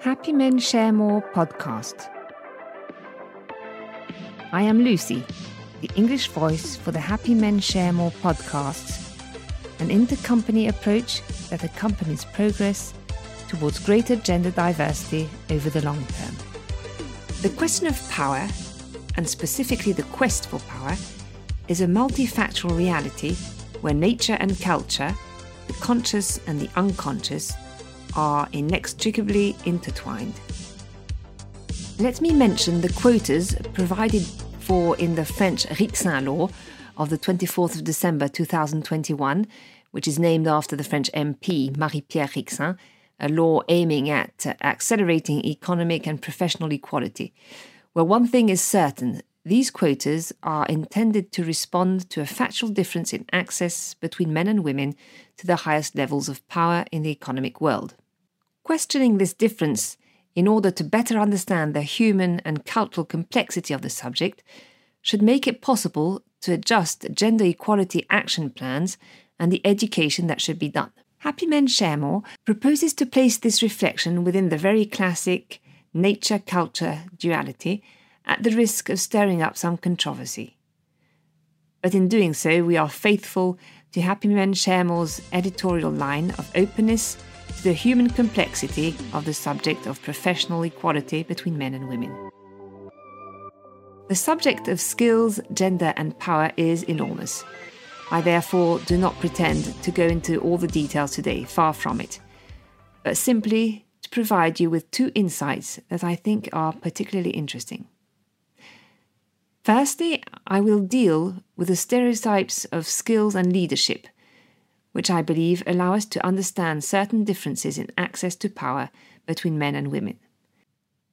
Happy Men Share More podcast. I am Lucy, the English voice for the Happy Men Share More podcast, an intercompany approach that accompanies progress towards greater gender diversity over the long term. The question of power, and specifically the quest for power, is a multifactorial reality where nature and culture, the conscious and the unconscious, are inextricably intertwined. Let me mention the quotas provided for in the French Rixain law of the 24th of December 2021, which is named after the French MP Marie Pierre Rixain, a law aiming at accelerating economic and professional equality. Well, one thing is certain these quotas are intended to respond to a factual difference in access between men and women to the highest levels of power in the economic world. Questioning this difference in order to better understand the human and cultural complexity of the subject should make it possible to adjust gender equality action plans and the education that should be done. Happy Men Share More proposes to place this reflection within the very classic nature culture duality at the risk of stirring up some controversy. But in doing so, we are faithful to Happy Men Share More's editorial line of openness to the human complexity of the subject of professional equality between men and women. The subject of skills, gender, and power is enormous. I therefore do not pretend to go into all the details today, far from it, but simply to provide you with two insights that I think are particularly interesting. Firstly, I will deal with the stereotypes of skills and leadership which I believe allow us to understand certain differences in access to power between men and women.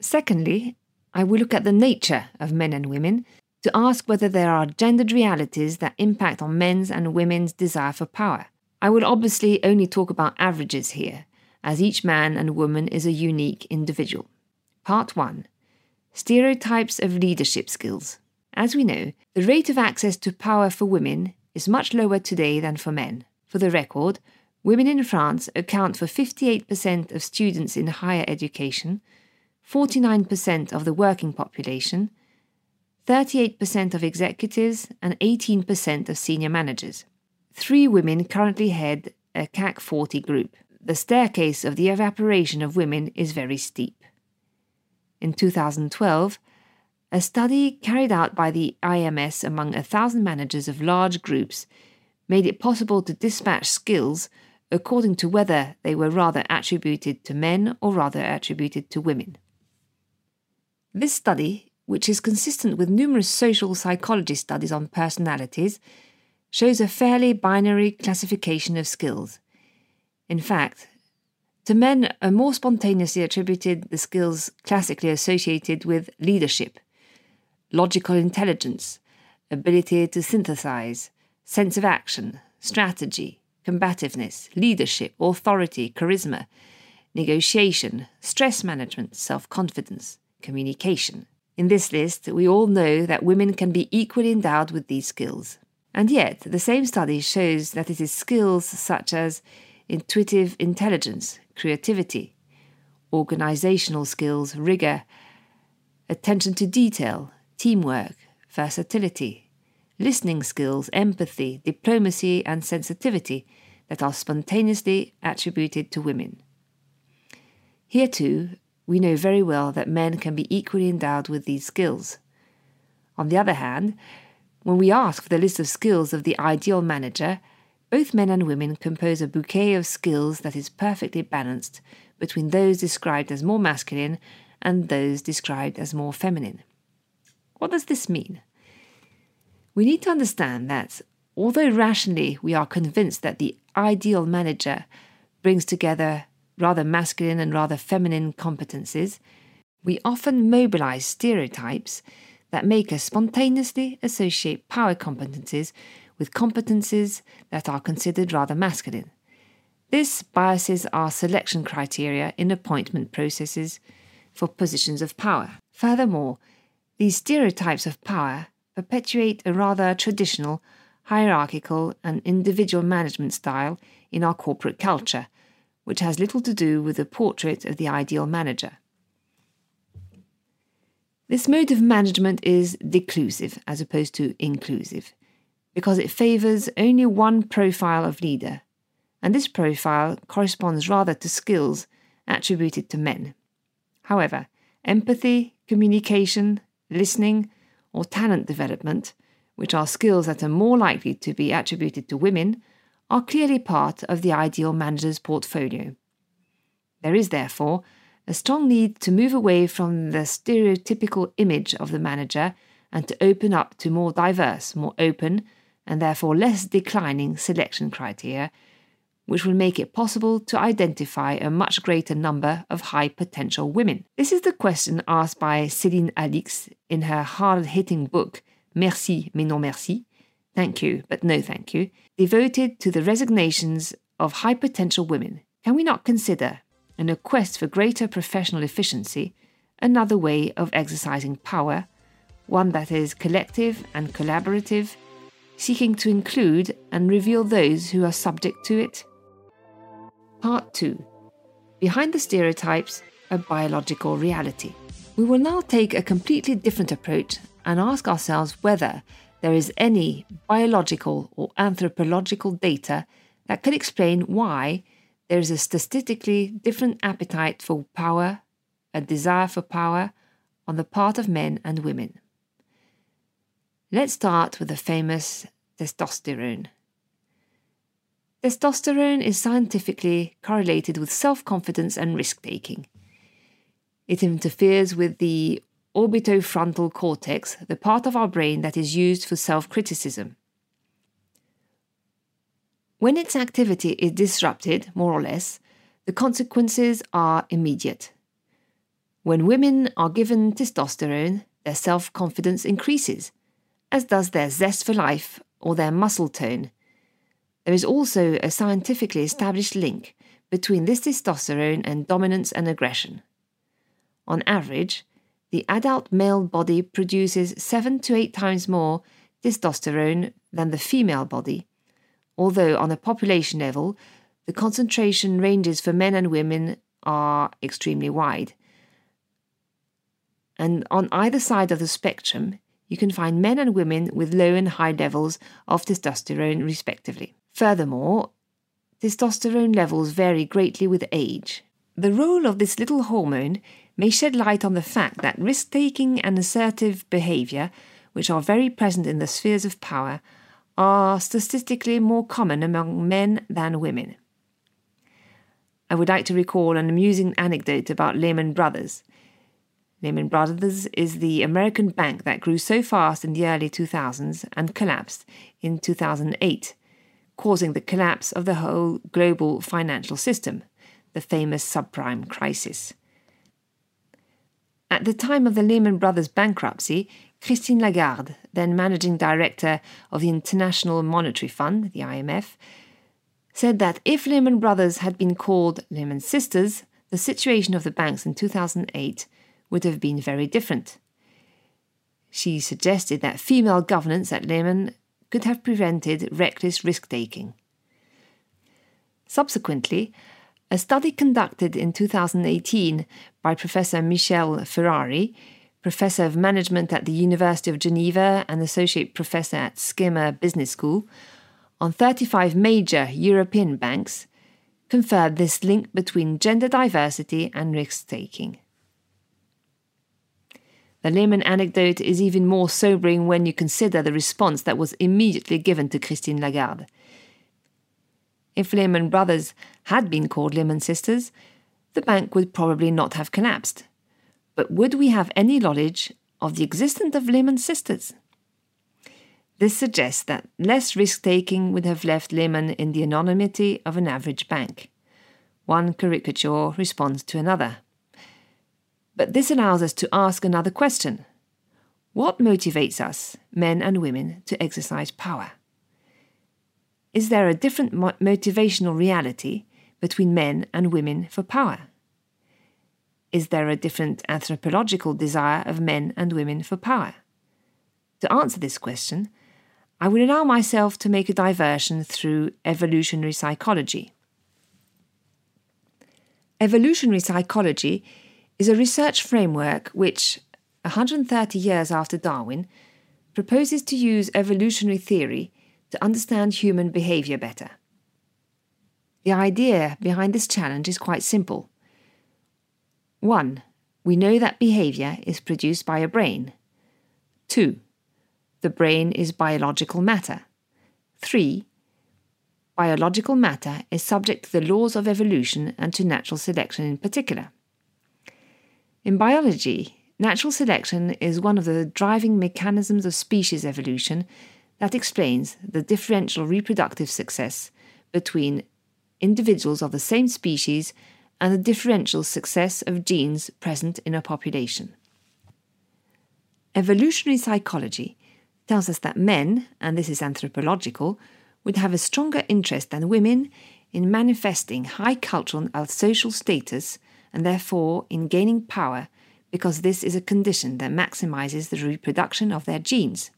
Secondly, I will look at the nature of men and women to ask whether there are gendered realities that impact on men's and women's desire for power. I will obviously only talk about averages here, as each man and woman is a unique individual. Part 1 Stereotypes of Leadership Skills. As we know, the rate of access to power for women is much lower today than for men. For the record, women in France account for 58% of students in higher education, 49% of the working population, 38% of executives, and 18% of senior managers. Three women currently head a CAC 40 group. The staircase of the evaporation of women is very steep. In 2012, a study carried out by the IMS among a thousand managers of large groups made it possible to dispatch skills according to whether they were rather attributed to men or rather attributed to women. This study, which is consistent with numerous social psychology studies on personalities, shows a fairly binary classification of skills. In fact, to men are more spontaneously attributed the skills classically associated with leadership, logical intelligence, ability to synthesize, sense of action, strategy, combativeness, leadership, authority, charisma, negotiation, stress management, self confidence, communication. In this list, we all know that women can be equally endowed with these skills. And yet, the same study shows that it is skills such as intuitive intelligence, creativity, organizational skills, rigor, attention to detail, teamwork, versatility, listening skills, empathy, diplomacy, and sensitivity that are spontaneously attributed to women. Here, too, we know very well that men can be equally endowed with these skills. On the other hand, when we ask for the list of skills of the ideal manager, both men and women compose a bouquet of skills that is perfectly balanced between those described as more masculine and those described as more feminine. What does this mean? We need to understand that although rationally we are convinced that the ideal manager brings together rather masculine and rather feminine competencies, we often mobilize stereotypes that make us spontaneously associate power competencies with competencies that are considered rather masculine. This biases our selection criteria in appointment processes for positions of power. Furthermore, these stereotypes of power perpetuate a rather traditional, hierarchical, and individual management style in our corporate culture, which has little to do with the portrait of the ideal manager. This mode of management is declusive as opposed to inclusive, because it favours only one profile of leader, and this profile corresponds rather to skills attributed to men. However, empathy, communication, listening, or talent development, which are skills that are more likely to be attributed to women, are clearly part of the ideal manager's portfolio. There is, therefore, a strong need to move away from the stereotypical image of the manager and to open up to more diverse, more open, and therefore less declining selection criteria, which will make it possible to identify a much greater number of high potential women. This is the question asked by Céline Alix in her hard hitting book, Merci mais non merci, Thank You but No Thank You, devoted to the resignations of high potential women. Can we not consider, in a quest for greater professional efficiency, another way of exercising power, one that is collective and collaborative, seeking to include and reveal those who are subject to it? Part 2 Behind the Stereotypes, a Biological Reality. We will now take a completely different approach and ask ourselves whether there is any biological or anthropological data that could explain why there is a statistically different appetite for power, a desire for power, on the part of men and women. Let's start with the famous testosterone. Testosterone is scientifically correlated with self confidence and risk taking. It interferes with the orbitofrontal cortex, the part of our brain that is used for self criticism. When its activity is disrupted, more or less, the consequences are immediate. When women are given testosterone, their self confidence increases, as does their zest for life or their muscle tone, there is also a scientifically established link between this testosterone and dominance and aggression. On average, the adult male body produces seven to eight times more testosterone than the female body, although on a population level, the concentration ranges for men and women are extremely wide. And on either side of the spectrum, you can find men and women with low and high levels of testosterone, respectively. Furthermore, testosterone levels vary greatly with age. The role of this little hormone may shed light on the fact that risk taking and assertive behavior, which are very present in the spheres of power, are statistically more common among men than women. I would like to recall an amusing anecdote about Lehman Brothers. Lehman Brothers is the American bank that grew so fast in the early 2000s and collapsed in 2008 causing the collapse of the whole global financial system, the famous subprime crisis. At the time of the Lehman Brothers bankruptcy, Christine Lagarde, then managing director of the International Monetary Fund, the IMF, said that if Lehman Brothers had been called Lehman Sisters, the situation of the banks in 2008 would have been very different. She suggested that female governance at Lehman could have prevented reckless risk taking. Subsequently, a study conducted in 2018 by Professor Michel Ferrary, Professor of Management at the University of Geneva and Associate Professor at SKEMA Business School, on 35 major European banks, confirmed this link between gender diversity and risk taking. The Lehman anecdote is even more sobering when you consider the response that was immediately given to Christine Lagarde. If Lehman Brothers had been called Lehman Sisters, the bank would probably not have collapsed. But would we have any knowledge of the existence of Lehman Sisters? This suggests that less risk taking would have left Lehman in the anonymity of an average bank. One caricature responds to another. But this allows us to ask another question What motivates us, men and women, to exercise power? Is there a different mo- motivational reality between men and women for power? Is there a different anthropological desire of men and women for power? To answer this question, I will allow myself to make a diversion through evolutionary psychology. Evolutionary psychology is a research framework which, 130 years after Darwin, proposes to use evolutionary theory to understand human behavior better. The idea behind this challenge is quite simple. 1. We know that behavior is produced by a brain. 2. The brain is biological matter. 3. Biological matter is subject to the laws of evolution and to natural selection in particular. In biology, natural selection is one of the driving mechanisms of species evolution that explains the differential reproductive success between individuals of the same species and the differential success of genes present in a population. Evolutionary psychology tells us that men, and this is anthropological, would have a stronger interest than women in manifesting high cultural and social status and therefore in gaining power because this is a condition that maximizes the reproduction of their genes.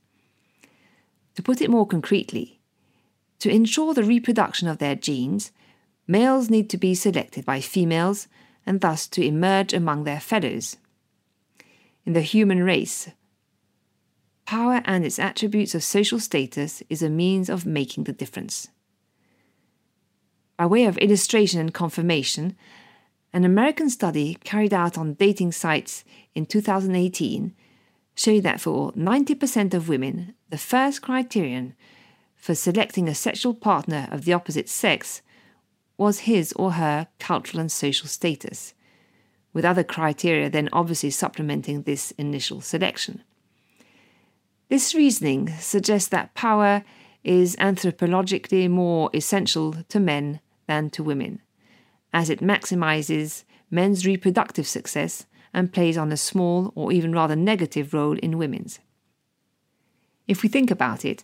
To put it more concretely, to ensure the reproduction of their genes, males need to be selected by females and thus to emerge among their fellows. In the human race, power and its attributes of social status is a means of making the difference. By way of illustration and confirmation, an American study carried out on dating sites in 2018 showed that for 90% of women, the first criterion for selecting a sexual partner of the opposite sex was his or her cultural and social status, with other criteria then obviously supplementing this initial selection. This reasoning suggests that power is anthropologically more essential to men than to women, as it maximizes men's reproductive success and plays on a small or even rather negative role in women's. If we think about it,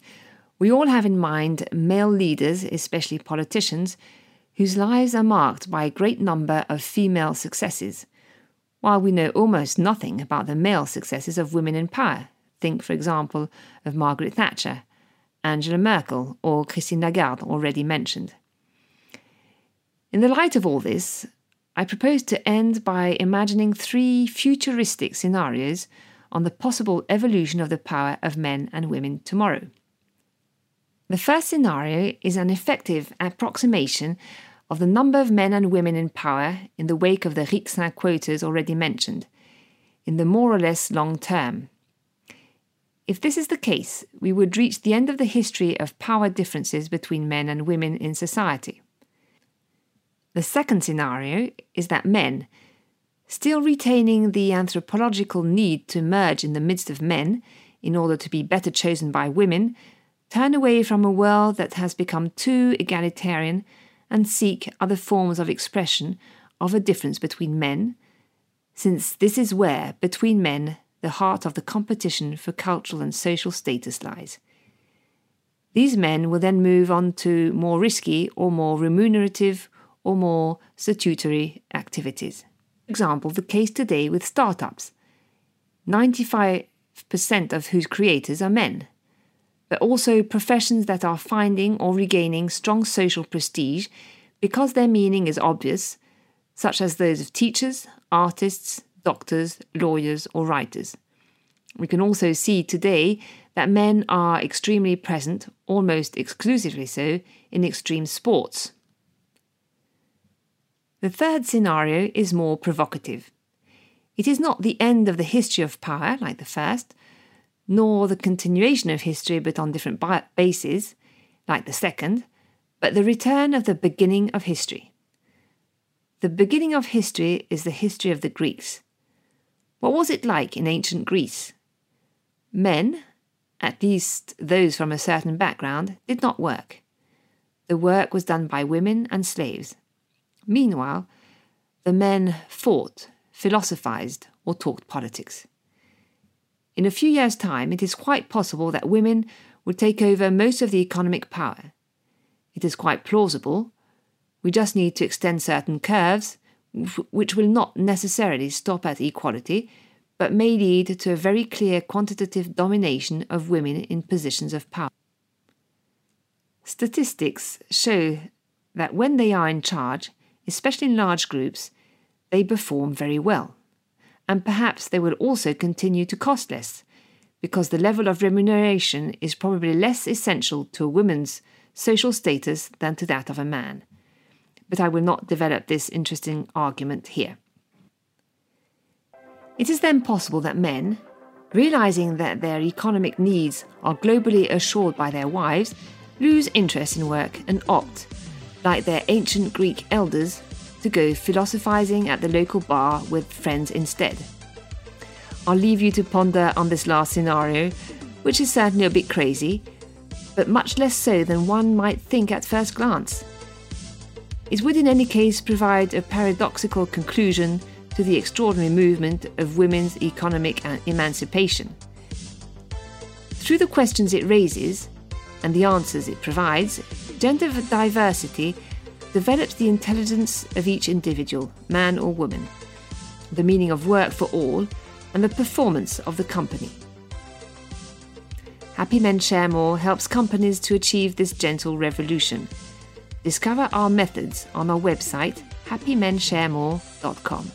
we all have in mind male leaders, especially politicians, whose lives are marked by a great number of female successes, while we know almost nothing about the male successes of women in power. Think, for example, of Margaret Thatcher, Angela Merkel, or Christine Lagarde, already mentioned. In the light of all this, I propose to end by imagining three futuristic scenarios on the possible evolution of the power of men and women tomorrow. The first scenario is an effective approximation of the number of men and women in power in the wake of the Rixain quotas already mentioned, in the more or less long term. If this is the case, we would reach the end of the history of power differences between men and women in society. The second scenario is that men, still retaining the anthropological need to merge in the midst of men in order to be better chosen by women, turn away from a world that has become too egalitarian and seek other forms of expression of a difference between men, since this is where, between men, the heart of the competition for cultural and social status lies. These men will then move on to more risky or more remunerative or more statutory activities. For example, the case today with startups 95% of whose creators are men but also professions that are finding or regaining strong social prestige because their meaning is obvious, such as those of teachers, artists, doctors, lawyers, or writers. We can also see today that men are extremely present, almost exclusively so, in extreme sports. The third scenario is more provocative. It is not the end of the history of power, like the first, nor the continuation of history but on different bases, like the second, but the return of the beginning of history. The beginning of history is the history of the Greeks. What was it like in ancient Greece? Men, at least those from a certain background, did not work. The work was done by women and slaves. Meanwhile, the men fought, philosophized, or talked politics. In a few years' time, it is quite possible that women would take over most of the economic power. It is quite plausible. We just need to extend certain curves, which will not necessarily stop at equality, but may lead to a very clear quantitative domination of women in positions of power. Statistics show that when they are in charge, especially in large groups, they perform very well. And perhaps they will also continue to cost less, because the level of remuneration is probably less essential to a woman's social status than to that of a man. But I will not develop this interesting argument here. It is then possible that men, realizing that their economic needs are globally assured by their wives, lose interest in work and opt, like their ancient Greek elders, to go philosophizing at the local bar with friends instead. I'll leave you to ponder on this last scenario, which is certainly a bit crazy, but much less so than one might think at first glance. It would, in any case, provide a paradoxical conclusion to the extraordinary movement of women's economic emancipation. Through the questions it raises and the answers it provides, gender diversity develops the intelligence of each individual, man or woman, the meaning of work for all, and the performance of the company. Happy Men Share More helps companies to achieve this gentle revolution. Discover our methods on our website happymensharemore.com.